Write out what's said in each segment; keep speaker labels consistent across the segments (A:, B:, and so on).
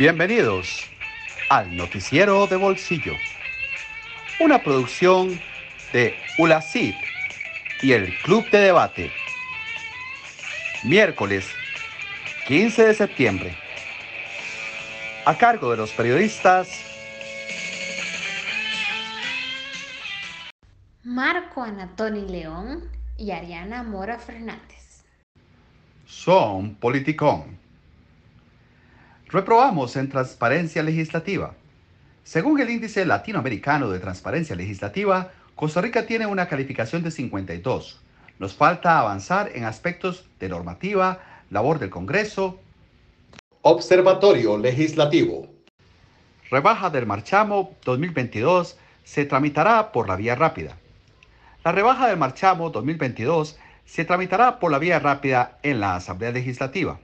A: Bienvenidos al Noticiero de Bolsillo, una producción de ULACID y el Club de Debate. Miércoles 15 de septiembre. A cargo de los periodistas
B: Marco Anatoni León y Ariana Mora Fernández.
A: Son Politicón. Reprobamos en transparencia legislativa. Según el índice latinoamericano de transparencia legislativa, Costa Rica tiene una calificación de 52. Nos falta avanzar en aspectos de normativa, labor del Congreso. Observatorio Legislativo. Rebaja del marchamo 2022 se tramitará por la vía rápida. La rebaja del marchamo 2022 se tramitará por la vía rápida en la Asamblea Legislativa.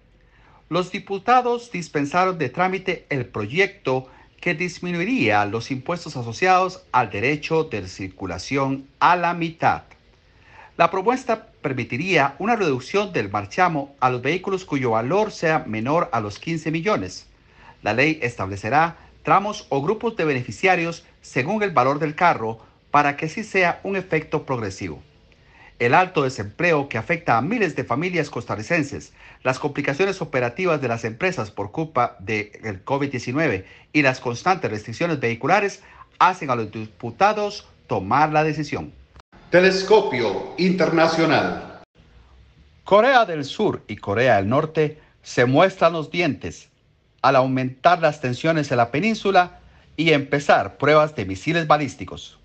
A: Los diputados dispensaron de trámite el proyecto que disminuiría los impuestos asociados al derecho de circulación a la mitad. La propuesta permitiría una reducción del marchamo a los vehículos cuyo valor sea menor a los 15 millones. La ley establecerá tramos o grupos de beneficiarios según el valor del carro para que así sea un efecto progresivo. El alto desempleo que afecta a miles de familias costarricenses, las complicaciones operativas de las empresas por culpa del COVID-19 y las constantes restricciones vehiculares hacen a los diputados tomar la decisión. Telescopio Internacional. Corea del Sur y Corea del Norte se muestran los dientes al aumentar las tensiones en la península y empezar pruebas de misiles balísticos.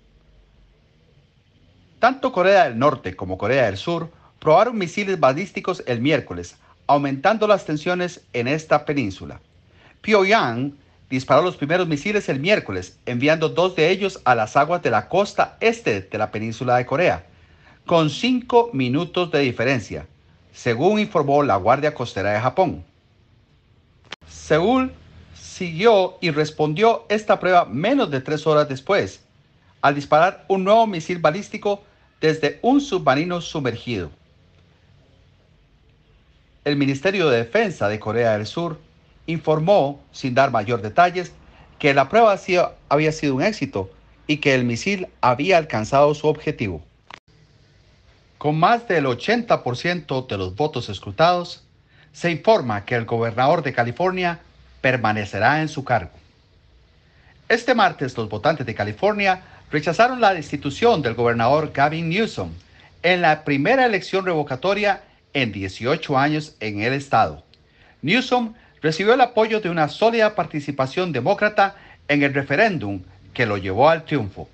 A: Tanto Corea del Norte como Corea del Sur probaron misiles balísticos el miércoles, aumentando las tensiones en esta península. Pyongyang disparó los primeros misiles el miércoles, enviando dos de ellos a las aguas de la costa este de la península de Corea, con cinco minutos de diferencia, según informó la Guardia Costera de Japón. Seúl siguió y respondió esta prueba menos de tres horas después, al disparar un nuevo misil balístico desde un submarino sumergido. El Ministerio de Defensa de Corea del Sur informó, sin dar mayor detalles, que la prueba había sido un éxito y que el misil había alcanzado su objetivo. Con más del 80% de los votos escrutados, se informa que el gobernador de California permanecerá en su cargo. Este martes los votantes de California rechazaron la destitución del gobernador Gavin Newsom en la primera elección revocatoria en 18 años en el estado. Newsom recibió el apoyo de una sólida participación demócrata en el referéndum que lo llevó al triunfo.